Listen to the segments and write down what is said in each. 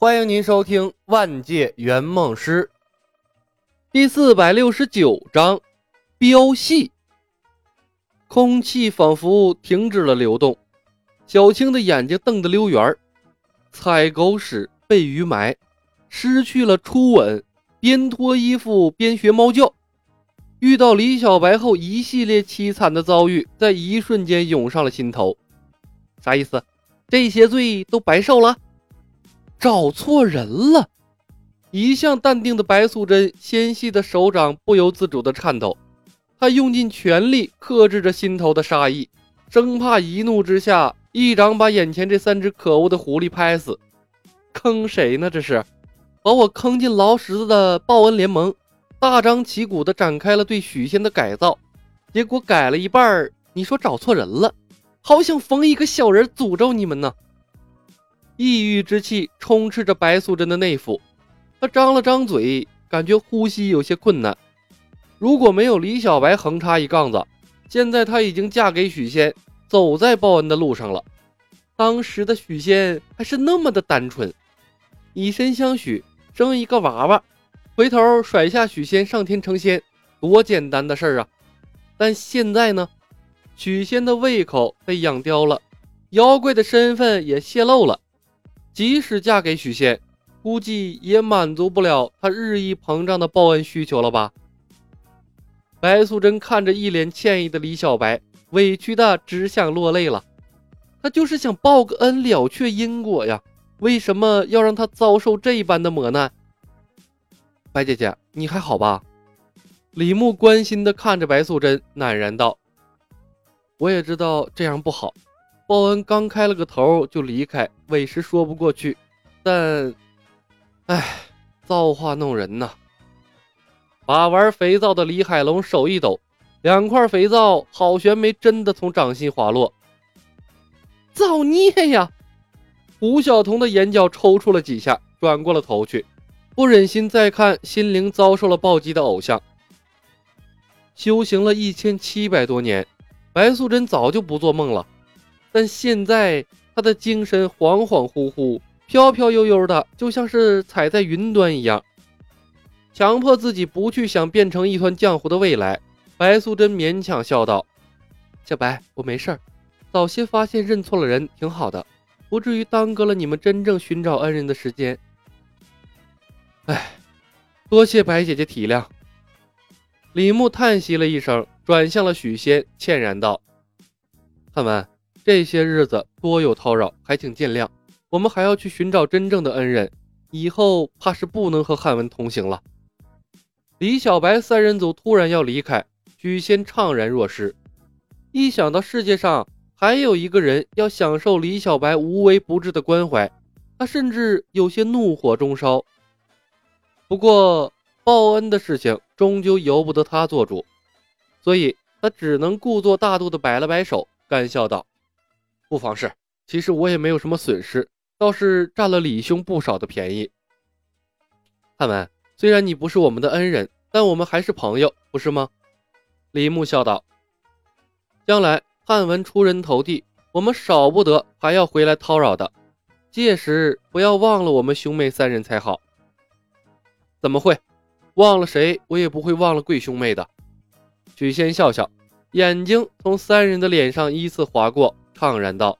欢迎您收听《万界圆梦师》第四百六十九章飙戏。空气仿佛停止了流动，小青的眼睛瞪得溜圆儿。踩狗屎被鱼埋，失去了初吻，边脱衣服边学猫叫。遇到李小白后，一系列凄惨的遭遇在一瞬间涌上了心头。啥意思？这些罪都白受了？找错人了！一向淡定的白素贞纤细的手掌不由自主的颤抖，她用尽全力克制着心头的杀意，生怕一怒之下一掌把眼前这三只可恶的狐狸拍死。坑谁呢？这是把我坑进牢池子的报恩联盟，大张旗鼓的展开了对许仙的改造，结果改了一半你说找错人了，好想缝一个小人诅咒你们呢！抑郁之气充斥着白素贞的内腹，她张了张嘴，感觉呼吸有些困难。如果没有李小白横插一杠子，现在她已经嫁给许仙，走在报恩的路上了。当时的许仙还是那么的单纯，以身相许，生一个娃娃，回头甩下许仙上天成仙，多简单的事儿啊！但现在呢，许仙的胃口被养刁了，妖怪的身份也泄露了。即使嫁给许仙，估计也满足不了他日益膨胀的报恩需求了吧？白素贞看着一脸歉意的李小白，委屈的只想落泪了。他就是想报个恩，了却因果呀，为什么要让他遭受这般的磨难？白姐姐，你还好吧？李牧关心的看着白素贞，喃然道：“我也知道这样不好。”报恩刚开了个头就离开，委实说不过去。但，唉，造化弄人呐！把玩肥皂的李海龙手一抖，两块肥皂好悬没真的从掌心滑落。造孽呀！胡晓彤的眼角抽搐了几下，转过了头去，不忍心再看心灵遭受了暴击的偶像。修行了一千七百多年，白素贞早就不做梦了。但现在他的精神恍恍惚惚、飘飘悠悠的，就像是踩在云端一样。强迫自己不去想变成一团浆糊的未来，白素贞勉强笑道：“小白，我没事儿，早些发现认错了人挺好的，不至于耽搁了你们真正寻找恩人的时间。”哎，多谢白姐姐体谅。李牧叹息了一声，转向了许仙，歉然道：“汉文。”这些日子多有叨扰，还请见谅。我们还要去寻找真正的恩人，以后怕是不能和汉文同行了。李小白三人组突然要离开，许仙怅然若失。一想到世界上还有一个人要享受李小白无微不至的关怀，他甚至有些怒火中烧。不过报恩的事情终究由不得他做主，所以他只能故作大度的摆了摆手，干笑道。不妨事，其实我也没有什么损失，倒是占了李兄不少的便宜。汉文，虽然你不是我们的恩人，但我们还是朋友，不是吗？李牧笑道：“将来汉文出人头地，我们少不得还要回来叨扰的，届时不要忘了我们兄妹三人才好。”怎么会？忘了谁，我也不会忘了贵兄妹的。许仙笑笑，眼睛从三人的脸上依次划过。怅然道：“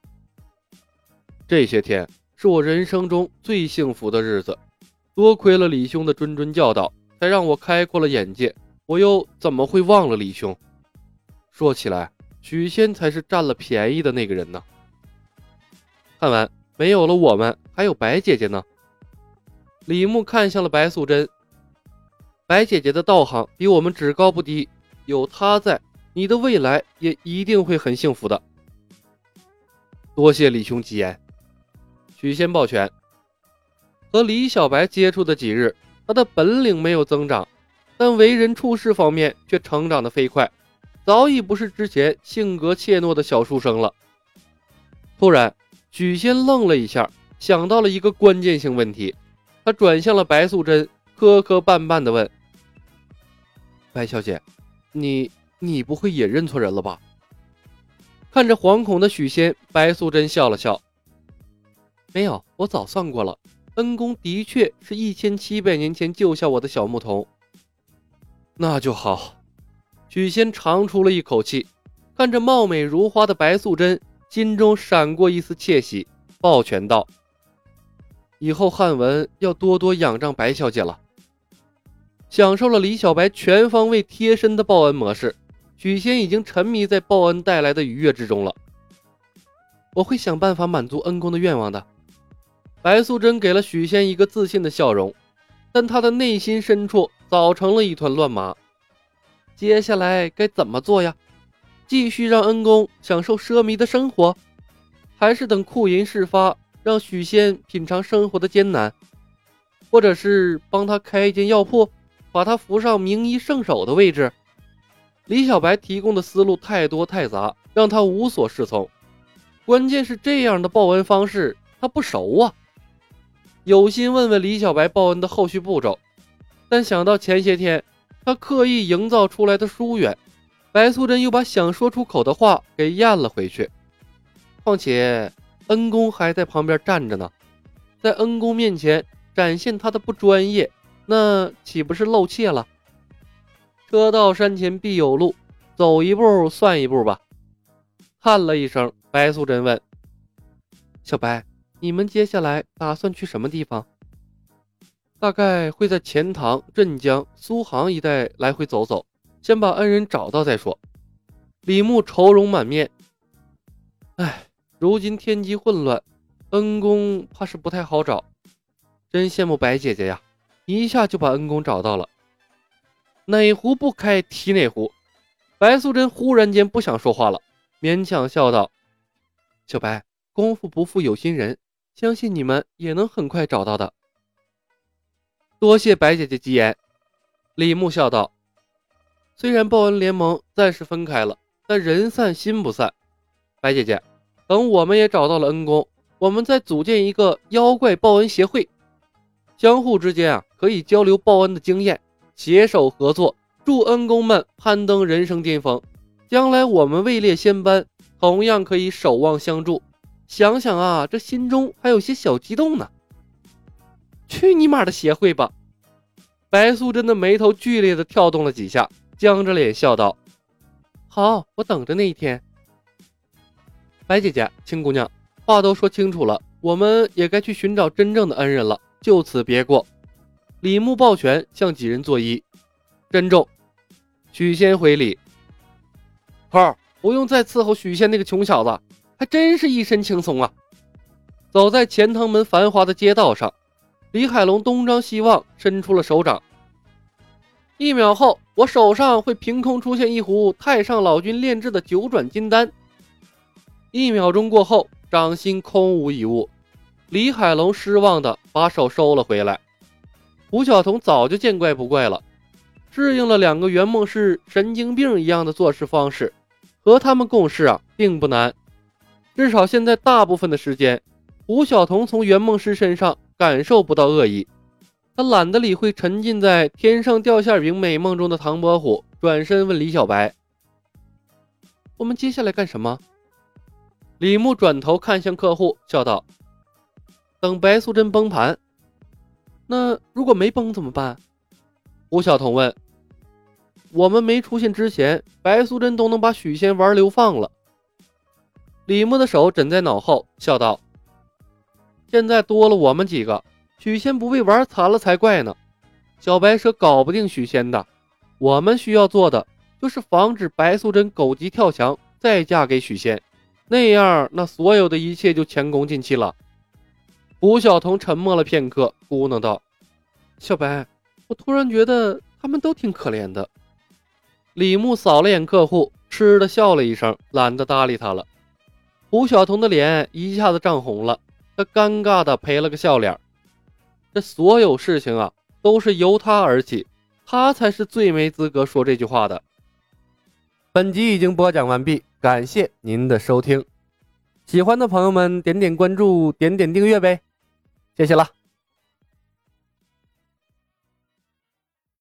这些天是我人生中最幸福的日子，多亏了李兄的谆谆教导，才让我开阔了眼界。我又怎么会忘了李兄？说起来，许仙才是占了便宜的那个人呢。”看完，没有了我们，还有白姐姐呢。李牧看向了白素贞，白姐姐的道行比我们只高不低，有她在，你的未来也一定会很幸福的。多谢李兄吉言，许仙抱拳。和李小白接触的几日，他的本领没有增长，但为人处事方面却成长的飞快，早已不是之前性格怯懦的小书生了。突然，许仙愣了一下，想到了一个关键性问题，他转向了白素贞，磕磕绊绊地问：“白小姐，你你不会也认错人了吧？”看着惶恐的许仙，白素贞笑了笑：“没有，我早算过了。恩公的确是一千七百年前救下我的小牧童。那就好。许仙长出了一口气，看着貌美如花的白素贞，心中闪过一丝窃喜，抱拳道：“以后汉文要多多仰仗白小姐了。”享受了李小白全方位贴身的报恩模式，许仙已经沉迷在报恩带来的愉悦之中了。我会想办法满足恩公的愿望的。白素贞给了许仙一个自信的笑容，但她的内心深处早成了一团乱麻。接下来该怎么做呀？继续让恩公享受奢靡的生活，还是等库银事发，让许仙品尝生活的艰难？或者是帮他开一间药铺，把他扶上名医圣手的位置？李小白提供的思路太多太杂，让他无所适从。关键是这样的报恩方式他不熟啊，有心问问李小白报恩的后续步骤，但想到前些天他刻意营造出来的疏远，白素贞又把想说出口的话给咽了回去。况且恩公还在旁边站着呢，在恩公面前展现他的不专业，那岂不是露怯了？车到山前必有路，走一步算一步吧。叹了一声。白素贞问：“小白，你们接下来打算去什么地方？大概会在钱塘、镇江、苏杭一带来回走走，先把恩人找到再说。”李牧愁容满面：“哎，如今天机混乱，恩公怕是不太好找。真羡慕白姐姐呀，一下就把恩公找到了。哪壶不开提哪壶。”白素贞忽然间不想说话了，勉强笑道。小白，功夫不负有心人，相信你们也能很快找到的。多谢白姐姐吉言。李牧笑道：“虽然报恩联盟暂时分开了，但人散心不散。白姐姐，等我们也找到了恩公，我们再组建一个妖怪报恩协会，相互之间啊可以交流报恩的经验，携手合作，助恩公们攀登人生巅峰。将来我们位列仙班。”同样可以守望相助，想想啊，这心中还有些小激动呢。去你妈的协会吧！白素贞的眉头剧烈的跳动了几下，僵着脸笑道：“好，我等着那一天。”白姐姐，青姑娘，话都说清楚了，我们也该去寻找真正的恩人了，就此别过。李牧抱拳向几人作揖，珍重。许仙回礼，儿。不用再伺候许仙那个穷小子，还真是一身轻松啊！走在钱塘门繁华的街道上，李海龙东张西望，伸出了手掌。一秒后，我手上会凭空出现一壶太上老君炼制的九转金丹。一秒钟过后，掌心空无一物，李海龙失望的把手收了回来。胡晓彤早就见怪不怪了，适应了两个圆梦师神经病一样的做事方式。和他们共事啊，并不难。至少现在大部分的时间，胡晓彤从圆梦师身上感受不到恶意。他懒得理会沉浸在天上掉馅饼美梦中的唐伯虎，转身问李小白：“我们接下来干什么？”李牧转头看向客户，笑道：“等白素贞崩盘。那如果没崩怎么办？”胡晓彤问。我们没出现之前，白素贞都能把许仙玩流放了。李牧的手枕在脑后，笑道：“现在多了我们几个，许仙不被玩残了才怪呢。小白蛇搞不定许仙的，我们需要做的就是防止白素贞狗急跳墙，再嫁给许仙，那样那所有的一切就前功尽弃了。”胡晓彤沉默了片刻，咕囔道：“小白，我突然觉得他们都挺可怜的。”李牧扫了眼客户，嗤的笑了一声，懒得搭理他了。胡晓彤的脸一下子涨红了，他尴尬的赔了个笑脸。这所有事情啊，都是由他而起，他才是最没资格说这句话的。本集已经播讲完毕，感谢您的收听。喜欢的朋友们，点点关注，点点订阅呗，谢谢了。